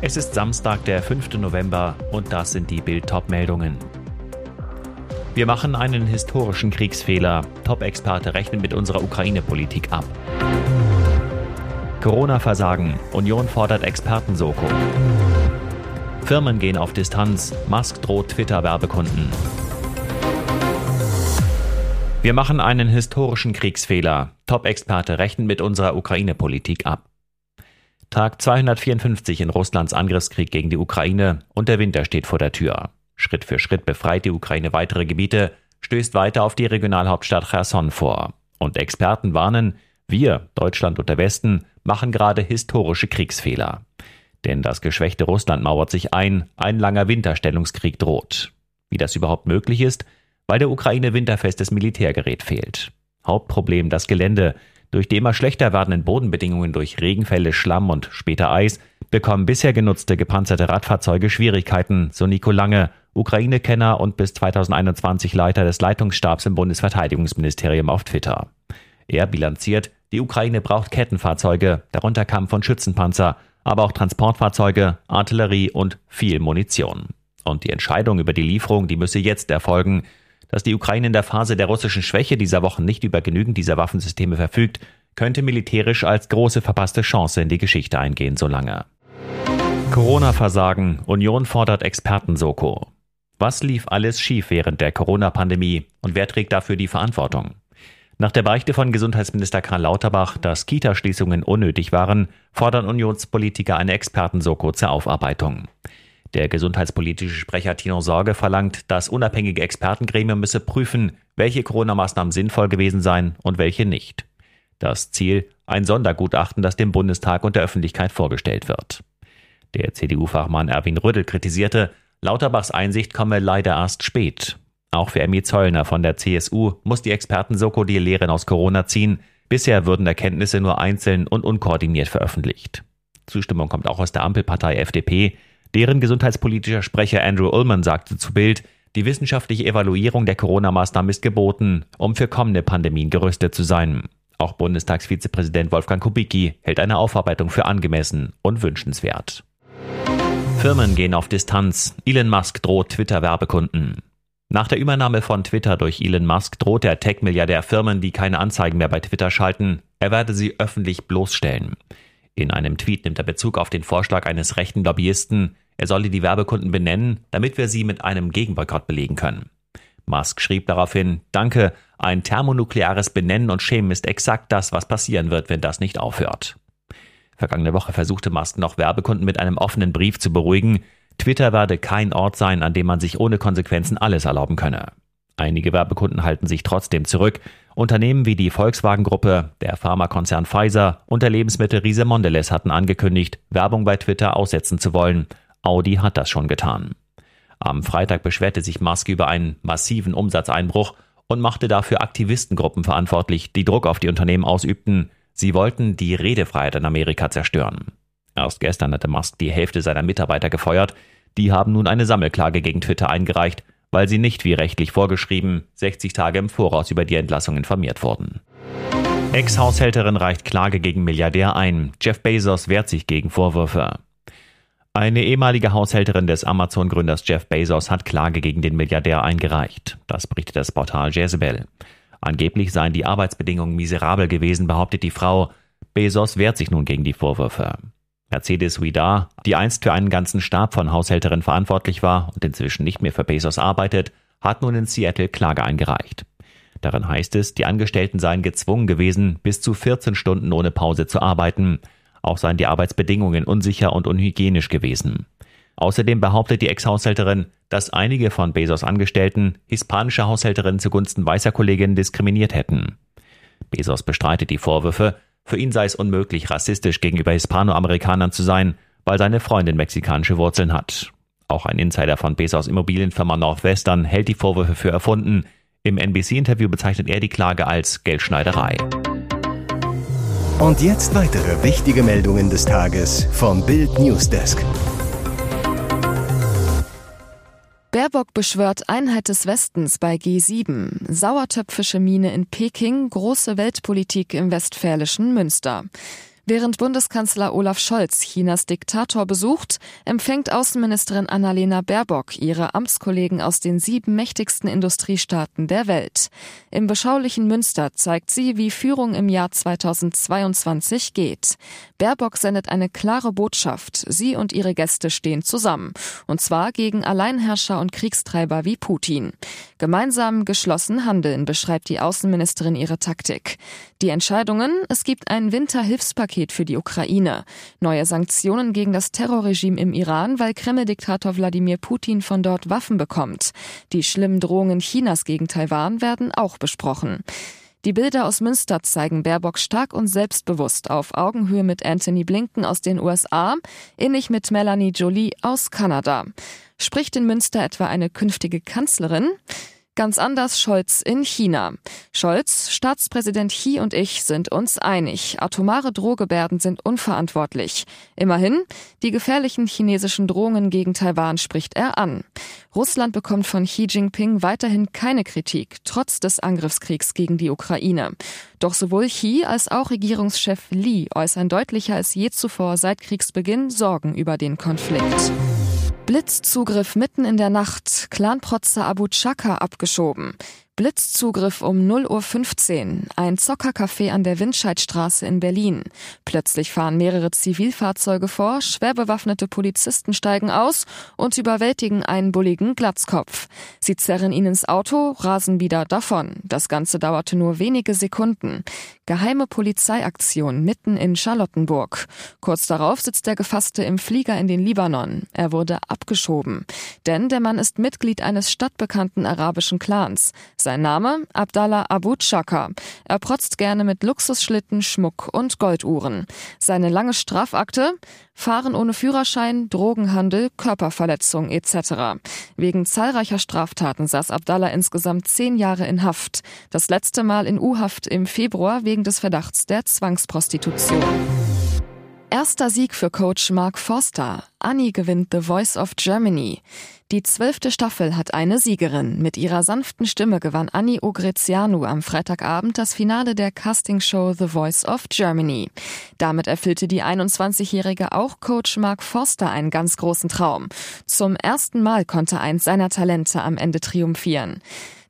Es ist Samstag, der 5. November und das sind die Bild-Top-Meldungen. Wir machen einen historischen Kriegsfehler. Top-Experte rechnen mit unserer Ukraine-Politik ab. Corona-Versagen. Union fordert Experten-Soko. Firmen gehen auf Distanz. Musk droht Twitter-Werbekunden. Wir machen einen historischen Kriegsfehler. Top-Experte rechnen mit unserer Ukraine-Politik ab. Tag 254 in Russlands Angriffskrieg gegen die Ukraine und der Winter steht vor der Tür. Schritt für Schritt befreit die Ukraine weitere Gebiete, stößt weiter auf die Regionalhauptstadt Cherson vor. Und Experten warnen, wir, Deutschland und der Westen, machen gerade historische Kriegsfehler. Denn das geschwächte Russland mauert sich ein, ein langer Winterstellungskrieg droht. Wie das überhaupt möglich ist, weil der Ukraine winterfestes Militärgerät fehlt. Hauptproblem das Gelände. Durch die immer schlechter werdenden Bodenbedingungen durch Regenfälle, Schlamm und später Eis bekommen bisher genutzte gepanzerte Radfahrzeuge Schwierigkeiten, so Nico Lange, Ukraine-Kenner und bis 2021 Leiter des Leitungsstabs im Bundesverteidigungsministerium auf Twitter. Er bilanziert, die Ukraine braucht Kettenfahrzeuge, darunter Kampf- und Schützenpanzer, aber auch Transportfahrzeuge, Artillerie und viel Munition. Und die Entscheidung über die Lieferung, die müsse jetzt erfolgen, dass die Ukraine in der Phase der russischen Schwäche dieser Wochen nicht über genügend dieser Waffensysteme verfügt, könnte militärisch als große verpasste Chance in die Geschichte eingehen, solange. Corona-Versagen. Union fordert Experten-Soko. Was lief alles schief während der Corona-Pandemie und wer trägt dafür die Verantwortung? Nach der Beichte von Gesundheitsminister Karl Lauterbach, dass Kita-Schließungen unnötig waren, fordern Unionspolitiker eine Experten-Soko zur Aufarbeitung. Der gesundheitspolitische Sprecher Tino Sorge verlangt, das unabhängige Expertengremium müsse prüfen, welche Corona-Maßnahmen sinnvoll gewesen seien und welche nicht. Das Ziel, ein Sondergutachten, das dem Bundestag und der Öffentlichkeit vorgestellt wird. Der CDU-Fachmann Erwin Rüddel kritisierte, Lauterbachs Einsicht komme leider erst spät. Auch für Emmy Zollner von der CSU muss die Experten-Soko die Lehren aus Corona ziehen. Bisher würden Erkenntnisse nur einzeln und unkoordiniert veröffentlicht. Zustimmung kommt auch aus der Ampelpartei FDP, Deren gesundheitspolitischer Sprecher Andrew Ullman sagte zu Bild, die wissenschaftliche Evaluierung der Corona-Maßnahmen ist geboten, um für kommende Pandemien gerüstet zu sein. Auch Bundestagsvizepräsident Wolfgang Kubicki hält eine Aufarbeitung für angemessen und wünschenswert. Firmen gehen auf Distanz. Elon Musk droht Twitter-Werbekunden. Nach der Übernahme von Twitter durch Elon Musk droht der Tech-Milliardär Firmen, die keine Anzeigen mehr bei Twitter schalten, er werde sie öffentlich bloßstellen. In einem Tweet nimmt er Bezug auf den Vorschlag eines rechten Lobbyisten, er solle die Werbekunden benennen, damit wir sie mit einem Gegenboykott belegen können. Musk schrieb daraufhin, Danke, ein thermonukleares Benennen und Schämen ist exakt das, was passieren wird, wenn das nicht aufhört. Vergangene Woche versuchte Musk noch Werbekunden mit einem offenen Brief zu beruhigen, Twitter werde kein Ort sein, an dem man sich ohne Konsequenzen alles erlauben könne. Einige Werbekunden halten sich trotzdem zurück. Unternehmen wie die Volkswagen-Gruppe, der Pharmakonzern Pfizer und der Lebensmittelriese Mondelez hatten angekündigt, Werbung bei Twitter aussetzen zu wollen. Audi hat das schon getan. Am Freitag beschwerte sich Musk über einen massiven Umsatzeinbruch und machte dafür Aktivistengruppen verantwortlich, die Druck auf die Unternehmen ausübten. Sie wollten die Redefreiheit in Amerika zerstören. Erst gestern hatte Musk die Hälfte seiner Mitarbeiter gefeuert. Die haben nun eine Sammelklage gegen Twitter eingereicht, weil sie nicht wie rechtlich vorgeschrieben 60 Tage im Voraus über die Entlassung informiert wurden. Ex-Haushälterin reicht Klage gegen Milliardär ein. Jeff Bezos wehrt sich gegen Vorwürfe. Eine ehemalige Haushälterin des Amazon-Gründers Jeff Bezos hat Klage gegen den Milliardär eingereicht. Das berichtet das Portal Jezebel. Angeblich seien die Arbeitsbedingungen miserabel gewesen, behauptet die Frau. Bezos wehrt sich nun gegen die Vorwürfe. Mercedes Huidar, die einst für einen ganzen Stab von Haushälterinnen verantwortlich war und inzwischen nicht mehr für Bezos arbeitet, hat nun in Seattle Klage eingereicht. Darin heißt es, die Angestellten seien gezwungen gewesen, bis zu 14 Stunden ohne Pause zu arbeiten. Auch seien die Arbeitsbedingungen unsicher und unhygienisch gewesen. Außerdem behauptet die Ex-Haushälterin, dass einige von Bezos Angestellten hispanische Haushälterinnen zugunsten weißer Kolleginnen diskriminiert hätten. Bezos bestreitet die Vorwürfe, für ihn sei es unmöglich, rassistisch gegenüber Hispanoamerikanern zu sein, weil seine Freundin mexikanische Wurzeln hat. Auch ein Insider von Bezos Immobilienfirma Northwestern hält die Vorwürfe für erfunden. Im NBC-Interview bezeichnet er die Klage als Geldschneiderei. Und jetzt weitere wichtige Meldungen des Tages vom Bild Newsdesk. Baerbock beschwört Einheit des Westens bei G7. Sauertöpfische Mine in Peking, große Weltpolitik im westfälischen Münster. Während Bundeskanzler Olaf Scholz Chinas Diktator besucht, empfängt Außenministerin Annalena Baerbock ihre Amtskollegen aus den sieben mächtigsten Industriestaaten der Welt. Im beschaulichen Münster zeigt sie, wie Führung im Jahr 2022 geht. Baerbock sendet eine klare Botschaft. Sie und ihre Gäste stehen zusammen. Und zwar gegen Alleinherrscher und Kriegstreiber wie Putin. Gemeinsam geschlossen handeln, beschreibt die Außenministerin ihre Taktik. Die Entscheidungen, es gibt ein Winterhilfspaket für die Ukraine, neue Sanktionen gegen das Terrorregime im Iran, weil Kreml-Diktator Wladimir Putin von dort Waffen bekommt. Die schlimmen Drohungen Chinas gegen Taiwan werden auch besprochen. Die Bilder aus Münster zeigen Baerbock stark und selbstbewusst auf Augenhöhe mit Anthony Blinken aus den USA, ähnlich mit Melanie Jolie aus Kanada. Spricht in Münster etwa eine künftige Kanzlerin? Ganz anders Scholz in China. Scholz, Staatspräsident Xi und ich sind uns einig. Atomare Drohgebärden sind unverantwortlich. Immerhin, die gefährlichen chinesischen Drohungen gegen Taiwan spricht er an. Russland bekommt von Xi Jinping weiterhin keine Kritik, trotz des Angriffskriegs gegen die Ukraine. Doch sowohl Xi als auch Regierungschef Li äußern deutlicher als je zuvor seit Kriegsbeginn Sorgen über den Konflikt. Blitzzugriff mitten in der Nacht, Clanprotzer Abu Chaka abgeschoben. Blitzzugriff um 0.15 Uhr, ein Zockercafé an der Windscheidstraße in Berlin. Plötzlich fahren mehrere Zivilfahrzeuge vor, schwer bewaffnete Polizisten steigen aus und überwältigen einen bulligen Glatzkopf. Sie zerren ihn ins Auto, rasen wieder davon. Das Ganze dauerte nur wenige Sekunden. Geheime Polizeiaktion mitten in Charlottenburg. Kurz darauf sitzt der Gefasste im Flieger in den Libanon. Er wurde abgeschoben. Denn der Mann ist Mitglied eines stadtbekannten arabischen Clans. Sein Name? Abdallah Abu Chaka. Er protzt gerne mit Luxusschlitten, Schmuck und Golduhren. Seine lange Strafakte? Fahren ohne Führerschein, Drogenhandel, Körperverletzung etc. Wegen zahlreicher Straftaten saß Abdallah insgesamt zehn Jahre in Haft. Das letzte Mal in U-Haft im Februar wegen des Verdachts der Zwangsprostitution. Erster Sieg für Coach Mark Forster. Annie gewinnt The Voice of Germany. Die zwölfte Staffel hat eine Siegerin. Mit ihrer sanften Stimme gewann Annie Ogrezianu am Freitagabend das Finale der Castingshow The Voice of Germany. Damit erfüllte die 21-Jährige auch Coach Mark Forster einen ganz großen Traum. Zum ersten Mal konnte eins seiner Talente am Ende triumphieren.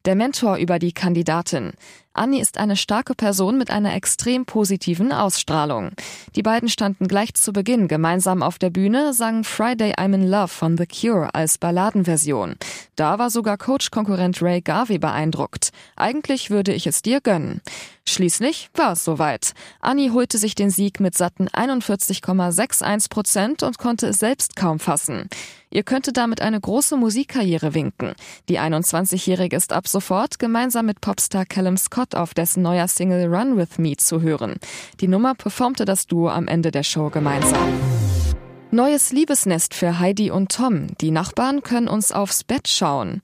Der Mentor über die Kandidatin. Annie ist eine starke Person mit einer extrem positiven Ausstrahlung. Die beiden standen gleich zu Beginn gemeinsam auf der Bühne, sangen Friday I'm in Love von The Cure als Balladenversion. Da war sogar Coach-Konkurrent Ray Garvey beeindruckt. Eigentlich würde ich es dir gönnen. Schließlich war es soweit. Annie holte sich den Sieg mit satten 41,61 Prozent und konnte es selbst kaum fassen. Ihr könnte damit eine große Musikkarriere winken. Die 21-Jährige ist ab sofort gemeinsam mit Popstar Callum Scott auf dessen neuer Single Run With Me zu hören. Die Nummer performte das Duo am Ende der Show gemeinsam. Neues Liebesnest für Heidi und Tom. Die Nachbarn können uns aufs Bett schauen.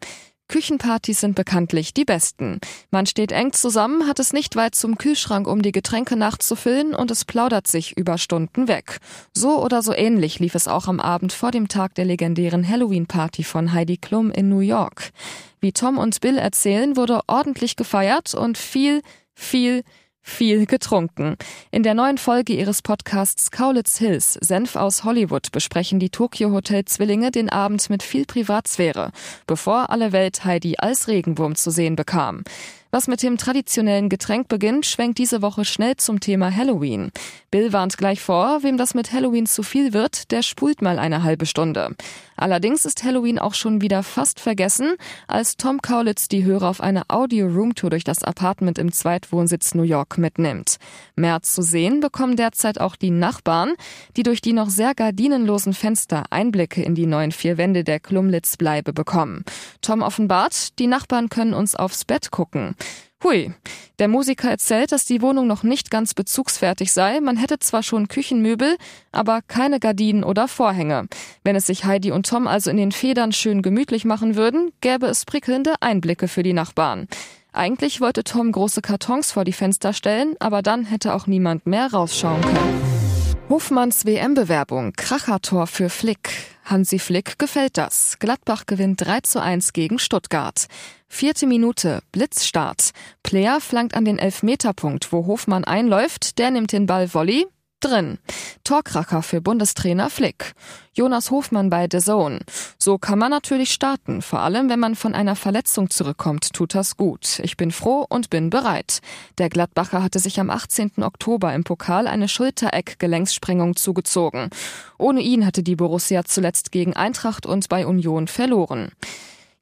Küchenpartys sind bekanntlich die besten. Man steht eng zusammen, hat es nicht weit zum Kühlschrank, um die Getränke nachzufüllen und es plaudert sich über Stunden weg. So oder so ähnlich lief es auch am Abend vor dem Tag der legendären Halloween-Party von Heidi Klum in New York. Wie Tom und Bill erzählen, wurde ordentlich gefeiert und viel, viel, viel getrunken. In der neuen Folge ihres Podcasts Kaulitz Hills, Senf aus Hollywood, besprechen die Tokyo Hotel Zwillinge den Abend mit viel Privatsphäre, bevor alle Welt Heidi als Regenwurm zu sehen bekam. Was mit dem traditionellen Getränk beginnt, schwenkt diese Woche schnell zum Thema Halloween. Bill warnt gleich vor, wem das mit Halloween zu viel wird, der spult mal eine halbe Stunde. Allerdings ist Halloween auch schon wieder fast vergessen, als Tom Kaulitz die Hörer auf eine Audio-Roomtour durch das Apartment im Zweitwohnsitz New York mitnimmt. Mehr zu sehen bekommen derzeit auch die Nachbarn, die durch die noch sehr gardinenlosen Fenster Einblicke in die neuen vier Wände der Klumlitz-Bleibe bekommen. Tom offenbart, die Nachbarn können uns aufs Bett gucken. Hui. Der Musiker erzählt, dass die Wohnung noch nicht ganz bezugsfertig sei. Man hätte zwar schon Küchenmöbel, aber keine Gardinen oder Vorhänge. Wenn es sich Heidi und Tom also in den Federn schön gemütlich machen würden, gäbe es prickelnde Einblicke für die Nachbarn. Eigentlich wollte Tom große Kartons vor die Fenster stellen, aber dann hätte auch niemand mehr rausschauen können. Hofmanns WM-Bewerbung, Krachertor für Flick. Hansi Flick gefällt das. Gladbach gewinnt 3 zu 1 gegen Stuttgart. Vierte Minute, Blitzstart. Player flankt an den Elfmeterpunkt, wo Hofmann einläuft, der nimmt den Ball Volley, drin. Torkracher für Bundestrainer Flick. Jonas Hofmann bei The Zone. So kann man natürlich starten. Vor allem, wenn man von einer Verletzung zurückkommt, tut das gut. Ich bin froh und bin bereit. Der Gladbacher hatte sich am 18. Oktober im Pokal eine Schultereck-Gelenkssprengung zugezogen. Ohne ihn hatte die Borussia zuletzt gegen Eintracht und bei Union verloren.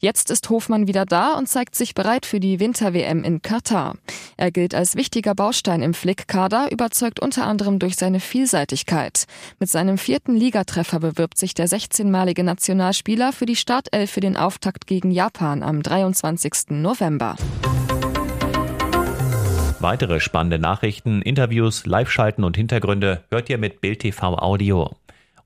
Jetzt ist Hofmann wieder da und zeigt sich bereit für die Winter-WM in Katar. Er gilt als wichtiger Baustein im Flick-Kader, überzeugt unter anderem durch seine Vielseitigkeit. Mit seinem vierten Ligatreffer bewirbt sich der 16-malige Nationalspieler für die Startelf für den Auftakt gegen Japan am 23. November. Weitere spannende Nachrichten, Interviews, Live-Schalten und Hintergründe hört ihr mit Bild TV Audio.